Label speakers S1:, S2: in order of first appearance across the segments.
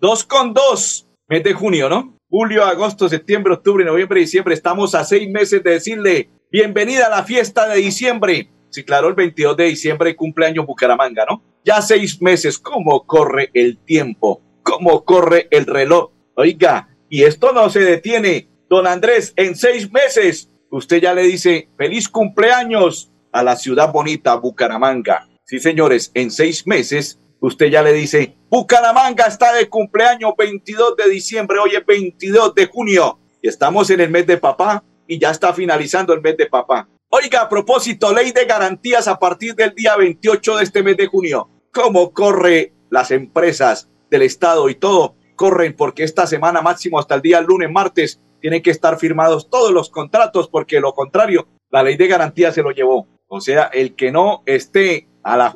S1: 2 con 2, mes de junio, ¿no? Julio, agosto, septiembre, octubre, noviembre, diciembre. Estamos a seis meses de decirle bienvenida a la fiesta de diciembre. Sí, claro, el 22 de diciembre cumpleaños Bucaramanga, ¿no? Ya seis meses. ¿Cómo corre el tiempo? ¿Cómo corre el reloj? Oiga, y esto no se detiene. Don Andrés, en seis meses usted ya le dice feliz cumpleaños a la ciudad bonita, Bucaramanga. Sí, señores, en seis meses usted ya le dice, Bucaramanga está de cumpleaños 22 de diciembre, hoy es 22 de junio y estamos en el mes de papá y ya está finalizando el mes de papá. Oiga, a propósito, ley de garantías a partir del día 28 de este mes de junio. ¿Cómo corre las empresas del Estado y todo? Corren porque esta semana máximo hasta el día lunes, martes, tienen que estar firmados todos los contratos porque lo contrario, la ley de garantía se lo llevó. O sea, el que no esté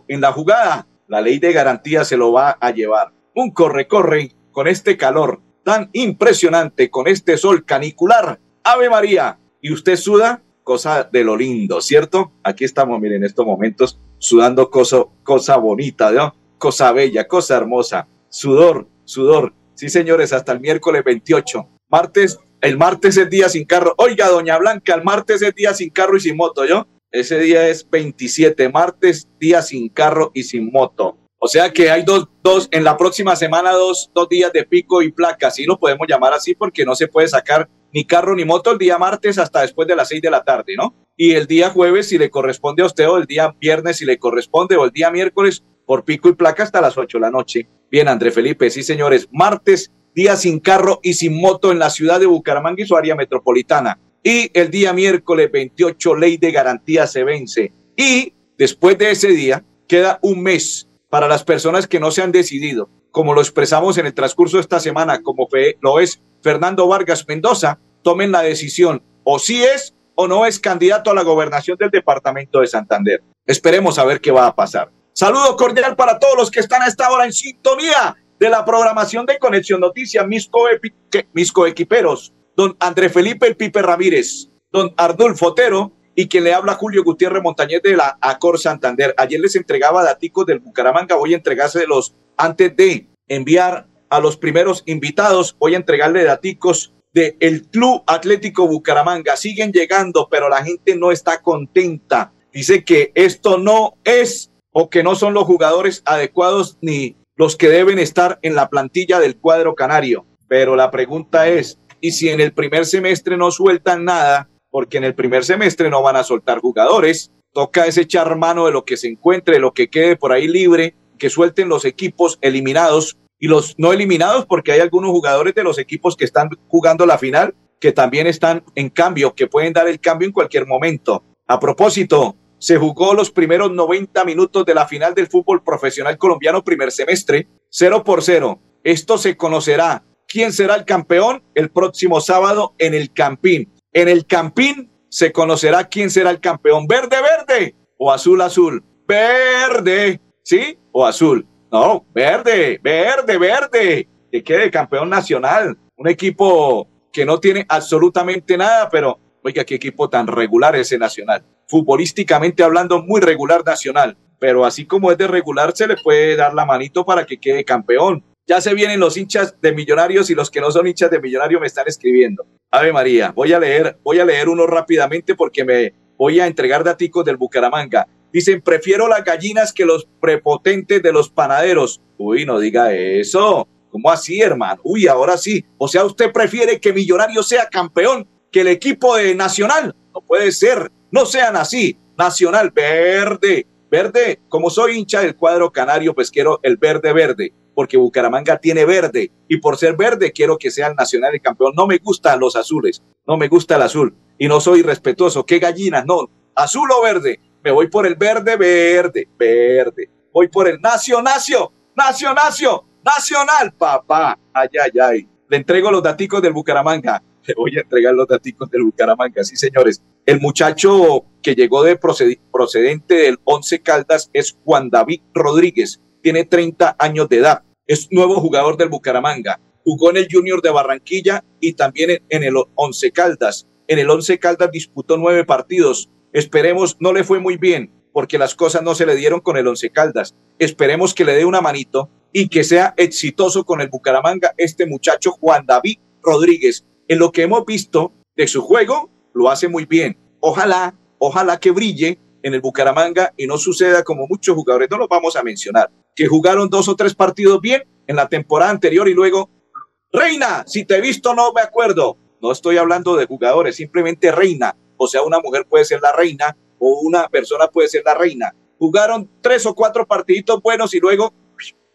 S1: en la jugada, la ley de garantía se lo va a llevar. Un corre-corre con este calor tan impresionante, con este sol canicular. Ave María, y usted suda, cosa de lo lindo, ¿cierto? Aquí estamos, miren, en estos momentos sudando cosa, cosa bonita, ¿no? Cosa bella, cosa hermosa. Sudor, sudor. Sí, señores, hasta el miércoles 28. Martes el martes es día sin carro. Oiga, doña Blanca, el martes es día sin carro y sin moto, ¿yo? Ese día es 27, martes, día sin carro y sin moto. O sea que hay dos, dos, en la próxima semana, dos, dos días de pico y placa. Así lo podemos llamar así porque no se puede sacar ni carro ni moto el día martes hasta después de las seis de la tarde, ¿no? Y el día jueves, si le corresponde a usted, o el día viernes, si le corresponde, o el día miércoles, por pico y placa hasta las ocho de la noche. Bien, André Felipe, sí, señores, martes día sin carro y sin moto en la ciudad de Bucaramanga y su área metropolitana. Y el día miércoles 28, ley de garantía se vence. Y después de ese día, queda un mes para las personas que no se han decidido, como lo expresamos en el transcurso de esta semana, como lo es Fernando Vargas Mendoza, tomen la decisión o si es o no es candidato a la gobernación del departamento de Santander. Esperemos a ver qué va a pasar. Saludo cordial para todos los que están a esta hora en sintonía de la programación de Conexión Noticias, mis, mis coequiperos, don André Felipe El Pipe Ramírez, don Ardulfo Otero y quien le habla Julio Gutiérrez Montañez de la Acor Santander. Ayer les entregaba daticos del Bucaramanga, voy a entregárselos antes de enviar a los primeros invitados, voy a entregarle daticos del el Club Atlético Bucaramanga. Siguen llegando, pero la gente no está contenta. Dice que esto no es o que no son los jugadores adecuados ni los que deben estar en la plantilla del cuadro canario. Pero la pregunta es, ¿y si en el primer semestre no sueltan nada? Porque en el primer semestre no van a soltar jugadores. Toca ese echar mano de lo que se encuentre, de lo que quede por ahí libre, que suelten los equipos eliminados y los no eliminados, porque hay algunos jugadores de los equipos que están jugando la final que también están en cambio, que pueden dar el cambio en cualquier momento. A propósito, se jugó los primeros 90 minutos de la final del fútbol profesional colombiano primer semestre, 0 por 0. Esto se conocerá quién será el campeón el próximo sábado en el Campín. En el Campín se conocerá quién será el campeón, verde, verde o azul, azul. Verde, ¿sí? O azul. No, verde, verde, verde. Que quede campeón nacional. Un equipo que no tiene absolutamente nada, pero oiga, qué equipo tan regular ese nacional futbolísticamente hablando, muy regular nacional. Pero así como es de regular, se le puede dar la manito para que quede campeón. Ya se vienen los hinchas de Millonarios y los que no son hinchas de Millonarios me están escribiendo. Ave María, voy a leer, voy a leer uno rápidamente porque me voy a entregar daticos del Bucaramanga. Dicen, prefiero las gallinas que los prepotentes de los panaderos. Uy, no diga eso. ¿Cómo así, hermano? Uy, ahora sí. O sea, usted prefiere que Millonarios sea campeón que el equipo de Nacional. No puede ser. No sean así. Nacional verde, verde. Como soy hincha del cuadro canario, quiero el verde verde, porque Bucaramanga tiene verde. Y por ser verde, quiero que sea el Nacional el campeón. No me gustan los azules, no me gusta el azul. Y no soy respetuoso. ¿Qué gallinas? No, azul o verde. Me voy por el verde, verde, verde. Voy por el Nacio, Nacio, Nacio, Nacio. Nacional, papá. Ay, ay, ay. Le entrego los daticos del Bucaramanga. Le voy a entregar los daticos del Bucaramanga. Sí, señores. El muchacho que llegó de procedente del Once Caldas es Juan David Rodríguez. Tiene 30 años de edad. Es nuevo jugador del Bucaramanga. Jugó en el Junior de Barranquilla y también en el Once Caldas. En el Once Caldas disputó nueve partidos. Esperemos, no le fue muy bien porque las cosas no se le dieron con el Once Caldas. Esperemos que le dé una manito y que sea exitoso con el Bucaramanga este muchacho Juan David Rodríguez. En lo que hemos visto de su juego, lo hace muy bien. Ojalá, ojalá que brille en el Bucaramanga y no suceda como muchos jugadores, no los vamos a mencionar, que jugaron dos o tres partidos bien en la temporada anterior y luego, Reina, si te he visto no me acuerdo. No estoy hablando de jugadores, simplemente Reina. O sea, una mujer puede ser la reina o una persona puede ser la reina. Jugaron tres o cuatro partiditos buenos y luego,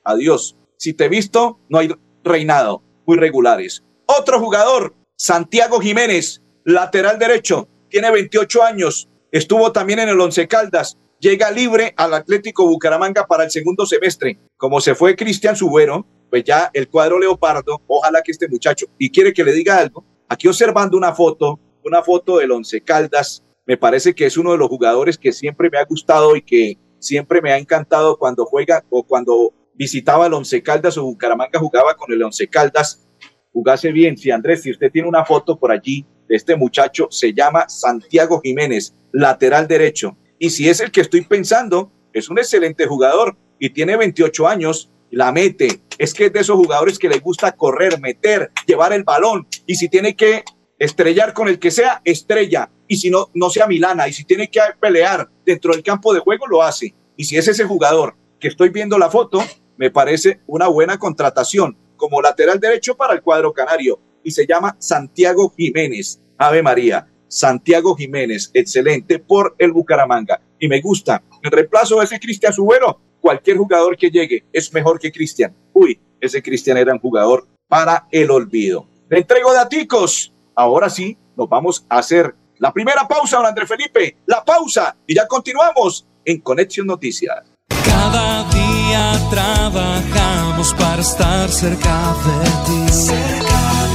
S1: adiós. Si te he visto, no hay reinado. Muy regulares. Otro jugador, Santiago Jiménez, lateral derecho, tiene 28 años, estuvo también en el Once Caldas, llega libre al Atlético Bucaramanga para el segundo semestre. Como se fue Cristian Subero, pues ya el cuadro Leopardo, ojalá que este muchacho, y quiere que le diga algo, aquí observando una foto, una foto del Once Caldas, me parece que es uno de los jugadores que siempre me ha gustado y que siempre me ha encantado cuando juega o cuando visitaba el Once Caldas o Bucaramanga jugaba con el Once Caldas. Jugase bien. Si Andrés, si usted tiene una foto por allí de este muchacho, se llama Santiago Jiménez, lateral derecho. Y si es el que estoy pensando, es un excelente jugador y tiene 28 años, la mete. Es que es de esos jugadores que le gusta correr, meter, llevar el balón. Y si tiene que estrellar con el que sea, estrella. Y si no, no sea Milana. Y si tiene que pelear dentro del campo de juego, lo hace. Y si es ese jugador que estoy viendo la foto, me parece una buena contratación como lateral derecho para el cuadro canario. Y se llama Santiago Jiménez. Ave María. Santiago Jiménez, excelente por el Bucaramanga. Y me gusta. En reemplazo de ese Cristian Subero, cualquier jugador que llegue es mejor que Cristian. Uy, ese Cristian era un jugador para el olvido. Le entrego daticos ahora sí nos vamos a hacer la primera pausa, don Andrés Felipe, la pausa y ya continuamos en Conexión Noticias.
S2: Cada día trabajamos para estar cerca de ti.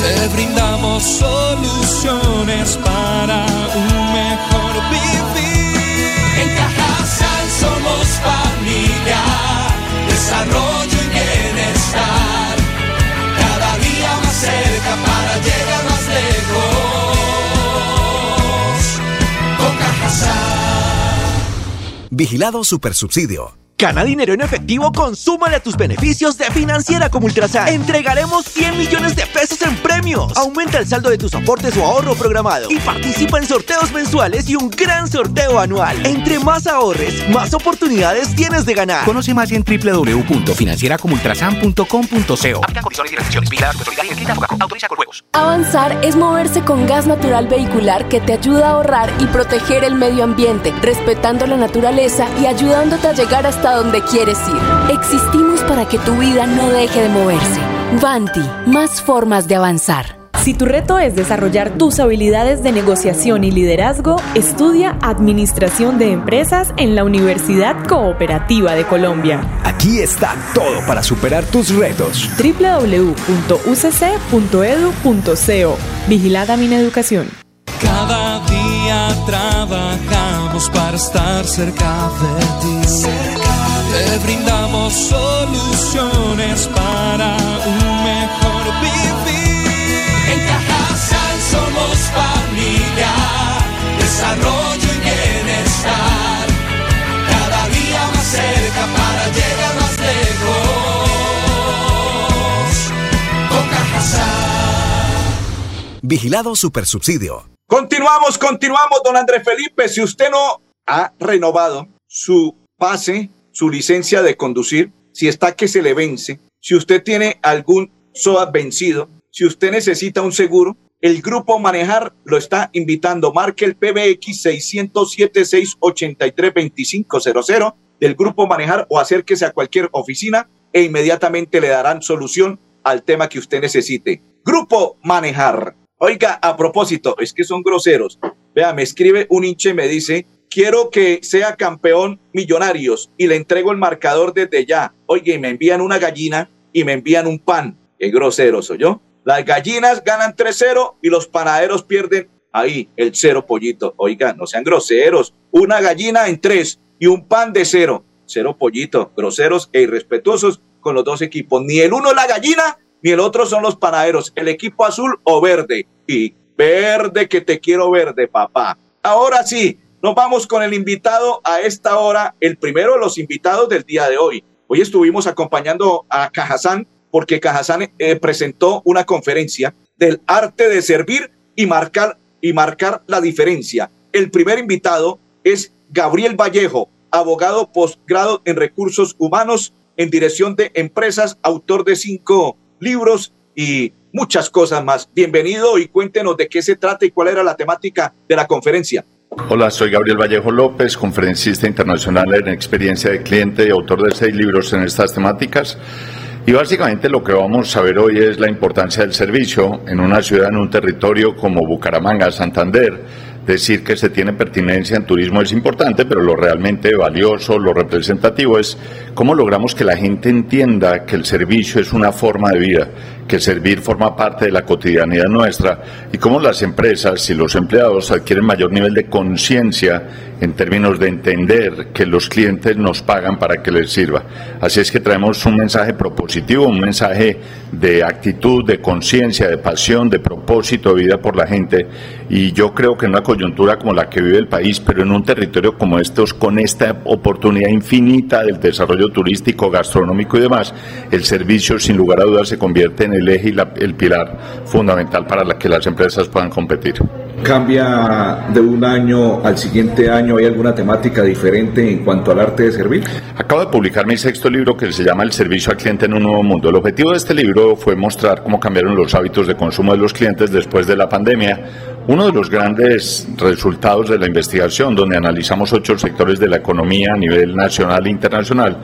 S2: Te brindamos soluciones para un mejor vivir.
S3: En Cajasal somos familia, desarrollo y bienestar. Cada día más cerca para llegar más
S4: Vigilado Supersubsidio.
S5: Gana dinero en efectivo, consúmale a tus beneficios de Financiera como Ultrasan. Entregaremos 100 millones de pesos en Aumenta el saldo de tus aportes o ahorro programado y participa en sorteos mensuales y un gran sorteo anual. Entre más ahorres, más oportunidades tienes de ganar.
S6: Conoce más en www.financieracomultrasan.com.co.
S7: Avanzar es moverse con gas natural vehicular que te ayuda a ahorrar y proteger el medio ambiente, respetando la naturaleza y ayudándote a llegar hasta donde quieres ir. Existimos para que tu vida no deje de moverse. Vanti, más formas de avanzar.
S8: Si tu reto es desarrollar tus habilidades de negociación y liderazgo, estudia Administración de Empresas en la Universidad Cooperativa de Colombia.
S9: Aquí está todo para superar tus retos.
S8: www.ucc.edu.co Vigilada Mineducación.
S2: Cada día trabajamos para estar cerca de ti. Te brindamos soluciones para un mejor vivir.
S3: En Cajasal somos familia, desarrollo y bienestar. Cada día más cerca para llegar más lejos. Con Cajasal.
S4: Vigilado Supersubsidio.
S1: Continuamos, continuamos, don Andrés Felipe. Si usted no ha renovado su pase, su licencia de conducir, si está que se le vence, si usted tiene algún SOA vencido, si usted necesita un seguro, el grupo Manejar lo está invitando. Marque el PBX 607-683-2500 del grupo Manejar o acérquese a cualquier oficina e inmediatamente le darán solución al tema que usted necesite. Grupo Manejar. Oiga, a propósito, es que son groseros. Vea, me escribe un hinche y me dice, quiero que sea campeón millonarios y le entrego el marcador desde ya. Oiga, y me envían una gallina y me envían un pan. Qué grosero soy yo. Las gallinas ganan 3-0 y los panaderos pierden ahí el cero pollito. Oiga, no sean groseros. Una gallina en tres y un pan de cero. Cero pollito. Groseros e irrespetuosos con los dos equipos. Ni el uno es la gallina, ni el otro son los panaderos. El equipo azul o verde. Y verde que te quiero verde, papá. Ahora sí, nos vamos con el invitado a esta hora, el primero de los invitados del día de hoy. Hoy estuvimos acompañando a Cajazán porque Cajazán eh, presentó una conferencia del arte de servir y marcar, y marcar la diferencia. El primer invitado es Gabriel Vallejo, abogado postgrado en recursos humanos en dirección de empresas, autor de cinco libros y muchas cosas más. Bienvenido y cuéntenos de qué se trata y cuál era la temática de la conferencia.
S6: Hola, soy Gabriel Vallejo López, conferencista internacional en experiencia de cliente y autor de seis libros en estas temáticas. Y básicamente lo que vamos a ver hoy es la importancia del servicio en una ciudad, en un territorio como Bucaramanga, Santander, decir que se tiene pertinencia en turismo es importante, pero lo realmente valioso, lo representativo es cómo logramos que la gente entienda que el servicio es una forma de vida, que servir forma parte de la cotidianidad nuestra y cómo las empresas y los empleados adquieren mayor nivel de conciencia en términos de entender que los clientes nos pagan para que les sirva. Así es que traemos un mensaje propositivo, un mensaje de actitud, de conciencia, de pasión, de propósito de vida por la gente y yo creo que en una coyuntura como la que vive el país, pero en un territorio como estos, con esta oportunidad infinita del desarrollo turístico, gastronómico y demás, el servicio sin lugar a dudas se convierte en el eje y el pilar fundamental para que las empresas puedan competir.
S10: ¿Cambia de un año al siguiente año? ¿Hay alguna temática diferente en cuanto al arte de servir?
S6: Acabo de publicar mi sexto libro que se llama El servicio al cliente en un nuevo mundo. El objetivo de este libro fue mostrar cómo cambiaron los hábitos de consumo de los clientes después de la pandemia. Uno de los grandes resultados de la investigación, donde analizamos ocho sectores de la economía a nivel nacional e internacional,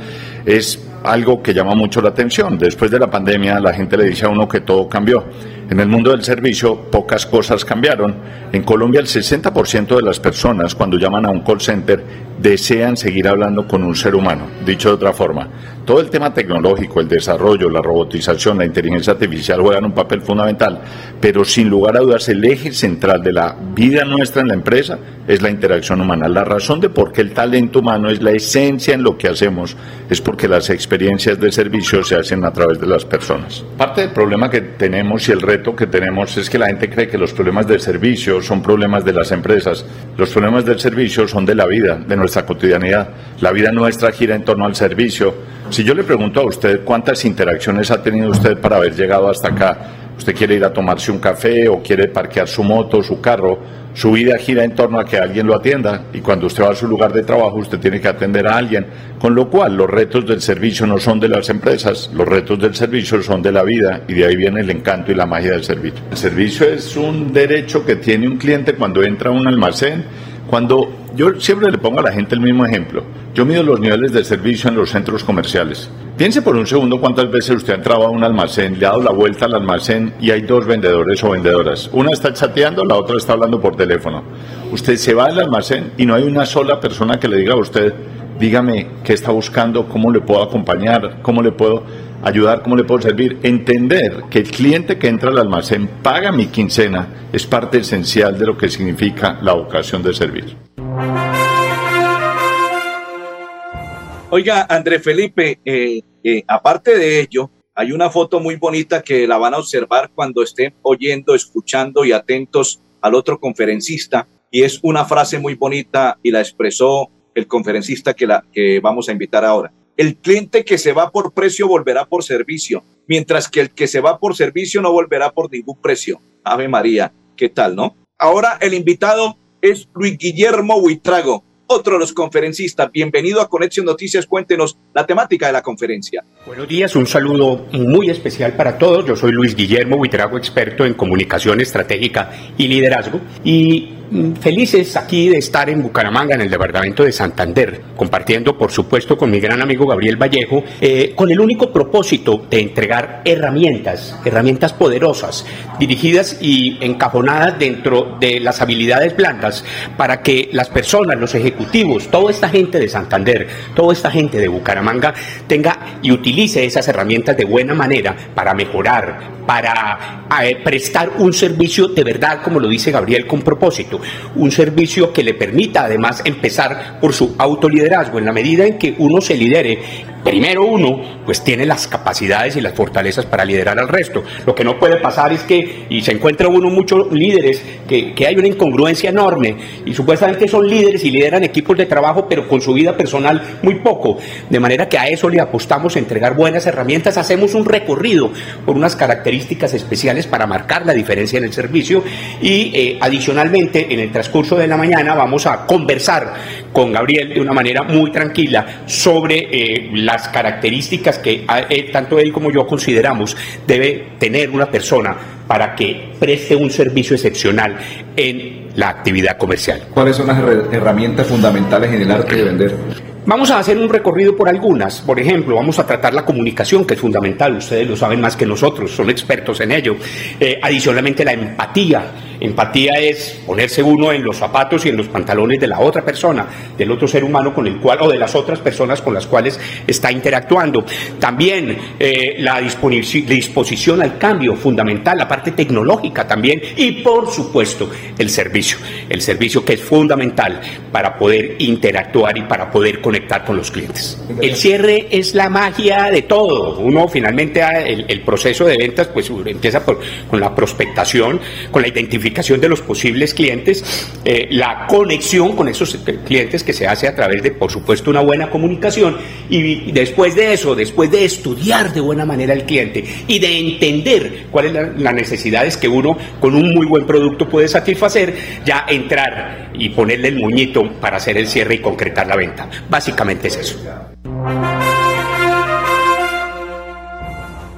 S6: es algo que llama mucho la atención. Después de la pandemia, la gente le dice a uno que todo cambió. En el mundo del servicio, pocas cosas cambiaron. En Colombia, el 60% de las personas, cuando llaman a un call center, desean seguir hablando con un ser humano. Dicho de otra forma, todo el tema tecnológico, el desarrollo, la robotización, la inteligencia artificial juegan un papel fundamental, pero sin lugar a dudas el eje central de la vida nuestra en la empresa es la interacción humana. La razón de por qué el talento humano es la esencia en lo que hacemos es porque las experiencias de servicio se hacen a través de las personas. Parte del problema que tenemos y el reto que tenemos es que la gente cree que los problemas de servicio son problemas de las empresas. Los problemas del servicio son de la vida, de nuestra cotidianidad. La vida nuestra gira en torno al servicio si yo le pregunto a usted cuántas interacciones ha tenido usted para haber llegado hasta acá, usted quiere ir a tomarse un café o quiere parquear su moto, su carro, su vida gira en torno a que alguien lo atienda y cuando usted va a su lugar de trabajo usted tiene que atender a alguien, con lo cual los retos del servicio no son de las empresas, los retos del servicio son de la vida y de ahí viene el encanto y la magia del servicio. El servicio es un derecho que tiene un cliente cuando entra a un almacén, cuando yo siempre le pongo a la gente el mismo ejemplo. Yo mido los niveles de servicio en los centros comerciales. Piense por un segundo cuántas veces usted ha entrado a un almacén, le ha dado la vuelta al almacén y hay dos vendedores o vendedoras. Una está chateando, la otra está hablando por teléfono. Usted se va al almacén y no hay una sola persona que le diga a usted, dígame qué está buscando, cómo le puedo acompañar, cómo le puedo ayudar, cómo le puedo servir. Entender que el cliente que entra al almacén paga mi quincena es parte esencial de lo que significa la vocación de servir.
S1: Oiga, André Felipe, eh, eh, aparte de ello, hay una foto muy bonita que la van a observar cuando estén oyendo, escuchando y atentos al otro conferencista. Y es una frase muy bonita y la expresó el conferencista que, la, que vamos a invitar ahora. El cliente que se va por precio volverá por servicio, mientras que el que se va por servicio no volverá por ningún precio. Ave María, ¿qué tal, no? Ahora el invitado es Luis Guillermo Buitrago, otro de los conferencistas. Bienvenido a Conexión Noticias. Cuéntenos la temática de la conferencia.
S11: Buenos días, un saludo muy especial para todos. Yo soy Luis Guillermo Buitrago, experto en comunicación estratégica y liderazgo. Y felices aquí de estar en Bucaramanga, en el departamento de Santander, compartiendo, por supuesto, con mi gran amigo Gabriel Vallejo, eh, con el único propósito de entregar herramientas, herramientas poderosas, dirigidas y encajonadas dentro de las habilidades blandas, para que las personas, los ejecutivos, toda esta gente de Santander, toda esta gente de Bucaramanga, tenga y utilice esas herramientas de buena manera para mejorar, para eh, prestar un servicio de verdad, como lo dice Gabriel, con propósito. Un servicio que le permita además empezar por su autoliderazgo. En la medida en que uno se lidere, primero uno, pues tiene las capacidades y las fortalezas para liderar al resto. Lo que no puede pasar es que, y se encuentra uno muchos líderes, que, que hay una incongruencia enorme, y supuestamente son líderes y lideran equipos de trabajo, pero con su vida personal muy poco. De manera que a eso le apostamos a entregar buenas herramientas, hacemos un recorrido por unas características especiales para marcar la diferencia en el servicio y eh, adicionalmente en el transcurso de la mañana vamos a conversar con Gabriel de una manera muy tranquila sobre eh, las características que eh, tanto él como yo consideramos debe tener una persona para que preste un servicio excepcional en la actividad comercial.
S10: ¿Cuáles son las herramientas fundamentales en el arte de vender?
S11: Vamos a hacer un recorrido por algunas. Por ejemplo, vamos a tratar la comunicación, que es fundamental. Ustedes lo saben más que nosotros, son expertos en ello. Eh, adicionalmente, la empatía. Empatía es ponerse uno en los zapatos y en los pantalones de la otra persona, del otro ser humano con el cual, o de las otras personas con las cuales está interactuando. También eh, la disposición al cambio, fundamental, la parte tecnológica también. Y por supuesto, el servicio. El servicio que es fundamental para poder interactuar y para poder conectar con los clientes. El cierre es la magia de todo. Uno finalmente el, proceso de ventas pues empieza con la prospectación, con la identificación de los posibles clientes, eh, la conexión con esos clientes que se hace a través de, por supuesto, una buena comunicación y, después de eso, después de estudiar de buena manera el cliente y de entender cuáles son las necesidades que uno con un muy buen producto puede satisfacer, ya entrar y ponerle el muñito para hacer el cierre y concretar la venta. Básicamente es eso.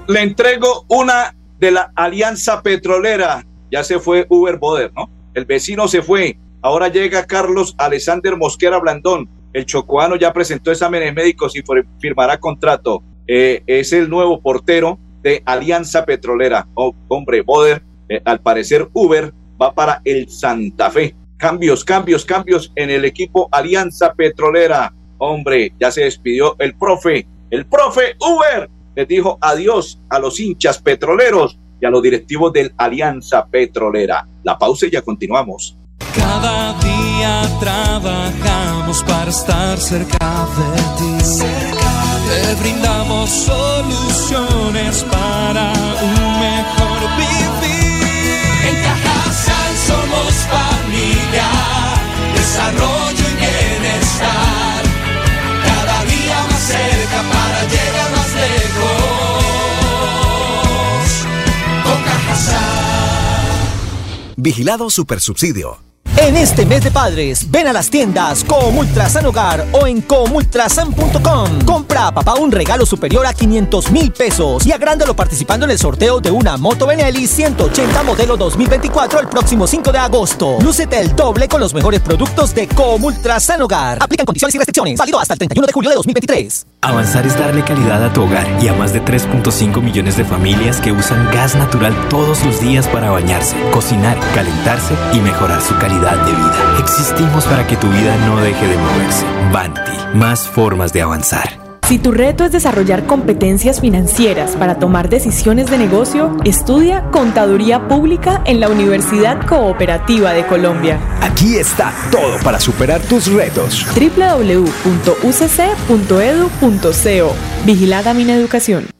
S1: Le entrego una de la Alianza Petrolera. Ya se fue Uber Boder, ¿no? El vecino se fue. Ahora llega Carlos Alexander Mosquera Blandón. El chocoano ya presentó exámenes médicos y firmará contrato. Eh, es el nuevo portero de Alianza Petrolera. Oh, hombre, Boder, eh, al parecer Uber va para el Santa Fe. Cambios, cambios, cambios en el equipo Alianza Petrolera. Hombre, ya se despidió el profe, el profe Uber. Les dijo adiós a los hinchas petroleros y a los directivos del Alianza Petrolera. La pausa y ya continuamos.
S2: Cada día trabajamos para estar cerca de ti. Te brindamos soluciones para
S4: Vigilado Supersubsidio.
S5: En este mes de padres, ven a las tiendas Comultrasan Hogar o en comultrasan.com. Compra a papá un regalo superior a 500 mil pesos y agrándalo participando en el sorteo de una Moto Benelli 180 modelo 2024 el próximo 5 de agosto. Lúcete el doble con los mejores productos de Comultrasan Hogar. Aplican condiciones y restricciones. Válido hasta el 31 de julio de 2023.
S12: Avanzar es darle calidad a tu hogar y a más de 3.5 millones de familias que usan gas natural todos los días para bañarse, cocinar, calentarse y mejorar su calidad de vida. Existimos para que tu vida no deje de moverse. Banti, más formas de avanzar.
S8: Si tu reto es desarrollar competencias financieras para tomar decisiones de negocio, estudia Contaduría Pública en la Universidad Cooperativa de Colombia.
S9: Aquí está todo para superar tus retos.
S8: www.ucc.edu.co Vigilada Mineducación.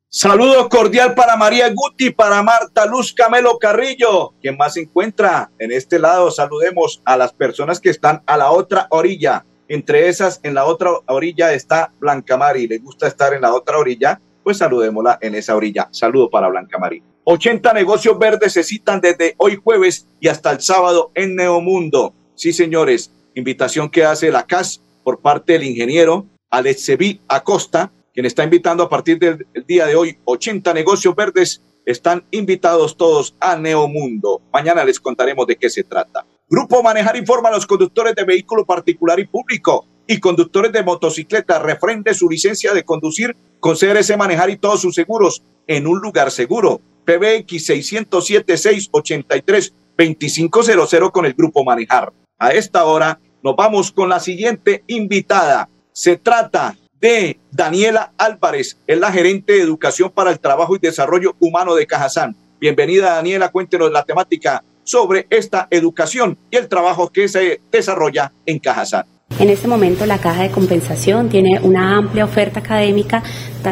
S1: Saludo cordial para María Guti, para Marta Luz Camelo Carrillo. quien más se encuentra en este lado? Saludemos a las personas que están a la otra orilla. Entre esas, en la otra orilla está Blanca Mari. ¿Le gusta estar en la otra orilla? Pues saludémosla en esa orilla. Saludo para Blanca Mari. 80 negocios verdes se citan desde hoy jueves y hasta el sábado en Neomundo. Sí, señores, invitación que hace la CAS por parte del ingeniero Alexevi Acosta, quien está invitando a partir del día de hoy 80 negocios verdes. Están invitados todos a Neomundo. Mañana les contaremos de qué se trata. Grupo Manejar informa a los conductores de vehículo particular y público y conductores de motocicleta refrende su licencia de conducir con CRS Manejar y todos sus seguros en un lugar seguro. PBX 607 683 2500 con el Grupo Manejar. A esta hora nos vamos con la siguiente invitada. Se trata de Daniela Álvarez, es la gerente de Educación para el Trabajo y Desarrollo Humano de Cajazán. Bienvenida Daniela, cuéntenos la temática sobre esta educación y el trabajo que se desarrolla en Cajazán.
S13: En este momento la caja de compensación tiene una amplia oferta académica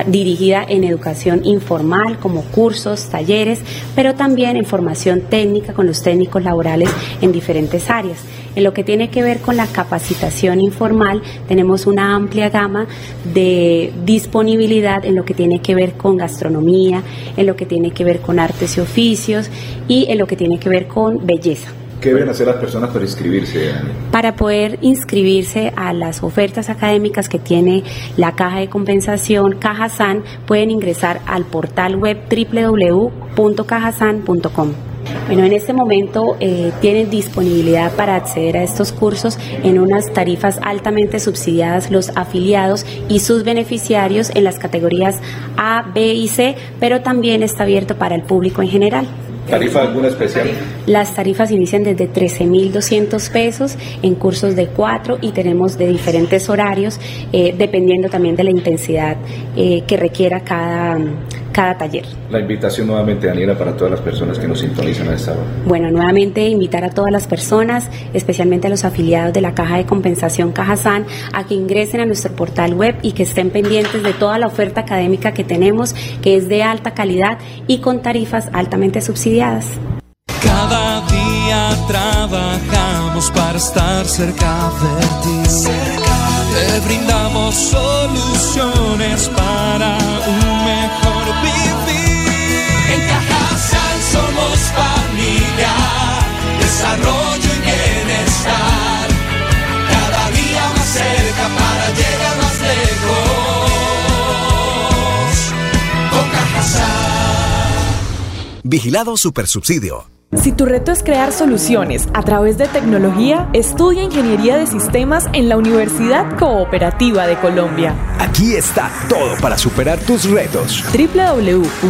S13: dirigida en educación informal como cursos, talleres, pero también en formación técnica con los técnicos laborales en diferentes áreas. En lo que tiene que ver con la capacitación informal, tenemos una amplia gama de disponibilidad en lo que tiene que ver con gastronomía, en lo que tiene que ver con artes y oficios y en lo que tiene que ver con belleza.
S10: ¿Qué deben hacer las personas para inscribirse?
S13: Para poder inscribirse a las ofertas académicas que tiene la caja de compensación Caja San, pueden ingresar al portal web www.cajasan.com. Bueno, en este momento eh, tienen disponibilidad para acceder a estos cursos en unas tarifas altamente subsidiadas los afiliados y sus beneficiarios en las categorías A, B y C, pero también está abierto para el público en general.
S10: ¿Tarifa alguna especial?
S13: Las tarifas inician desde 13.200 pesos en cursos de cuatro y tenemos de diferentes horarios, eh, dependiendo también de la intensidad eh, que requiera cada, cada taller.
S10: La invitación nuevamente, Daniela, para todas las personas que nos sintonizan a esta hora.
S13: Bueno, nuevamente invitar a todas las personas, especialmente a los afiliados de la Caja de Compensación Caja San, a que ingresen a nuestro portal web y que estén pendientes de toda la oferta académica que tenemos, que es de alta calidad y con tarifas altamente subsidiadas.
S2: Cada día trabajamos para estar cerca de ti. Te brindamos soluciones para un
S4: Vigilado Supersubsidio.
S8: Si tu reto es crear soluciones a través de tecnología, estudia Ingeniería de Sistemas en la Universidad Cooperativa de Colombia.
S9: Aquí está todo para superar tus retos.
S8: www.ucc.edu.co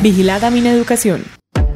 S8: Vigilada Mineducación.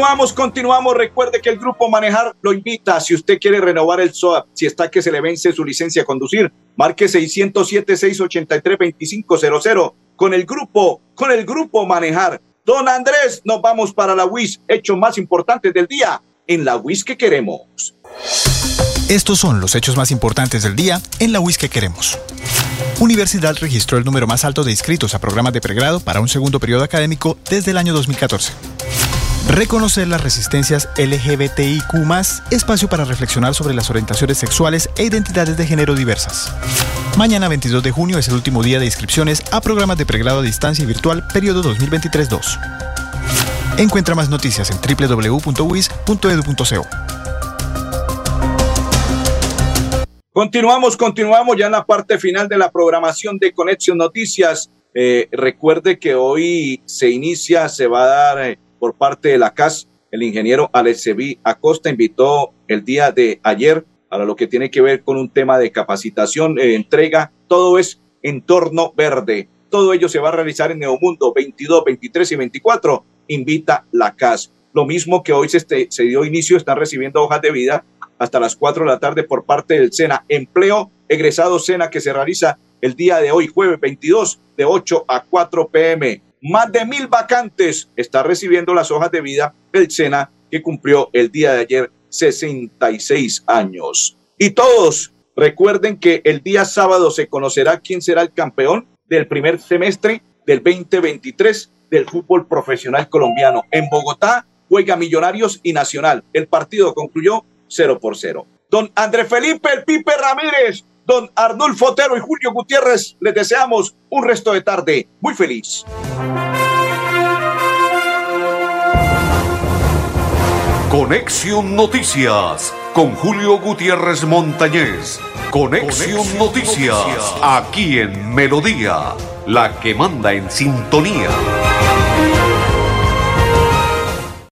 S1: Continuamos, continuamos. Recuerde que el Grupo Manejar lo invita. Si usted quiere renovar el SOA, si está que se le vence su licencia a conducir, marque 607-683-2500 con el grupo, con el Grupo Manejar. Don Andrés, nos vamos para la WIS, hechos más importantes del día en la WIS que queremos.
S14: Estos son los hechos más importantes del día en la WIS que queremos. Universidad registró el número más alto de inscritos a programas de pregrado para un segundo periodo académico desde el año 2014. Reconocer las resistencias LGBTIQ, espacio para reflexionar sobre las orientaciones sexuales e identidades de género diversas. Mañana 22 de junio es el último día de inscripciones a programas de pregrado a distancia y virtual periodo 2023-2. Encuentra más noticias en www.wis.edu.co.
S1: Continuamos, continuamos ya en la parte final de la programación de Conexión Noticias. Eh, recuerde que hoy se inicia, se va a dar eh, por parte de la CAS. El ingeniero Alexevi Acosta invitó el día de ayer para lo que tiene que ver con un tema de capacitación, eh, entrega, todo es entorno verde. Todo ello se va a realizar en Neomundo 22, 23 y 24. Invita la CAS. Lo mismo que hoy se, este, se dio inicio, están recibiendo hojas de vida hasta las 4 de la tarde por parte del SENA. Empleo egresado SENA que se realiza el día de hoy, jueves 22, de 8 a 4 pm. Más de mil vacantes está recibiendo las hojas de vida el SENA que cumplió el día de ayer 66 años. Y todos recuerden que el día sábado se conocerá quién será el campeón del primer semestre del 2023 del fútbol profesional colombiano. En Bogotá juega Millonarios y Nacional. El partido concluyó 0 por 0. Don André Felipe El Pipe Ramírez, don Arnulfo Otero y Julio Gutiérrez, les deseamos un resto de tarde muy feliz.
S15: Conexión Noticias con Julio Gutiérrez Montañez. Conexión, Noticias, aquí en Melodía, la que manda en sintonía.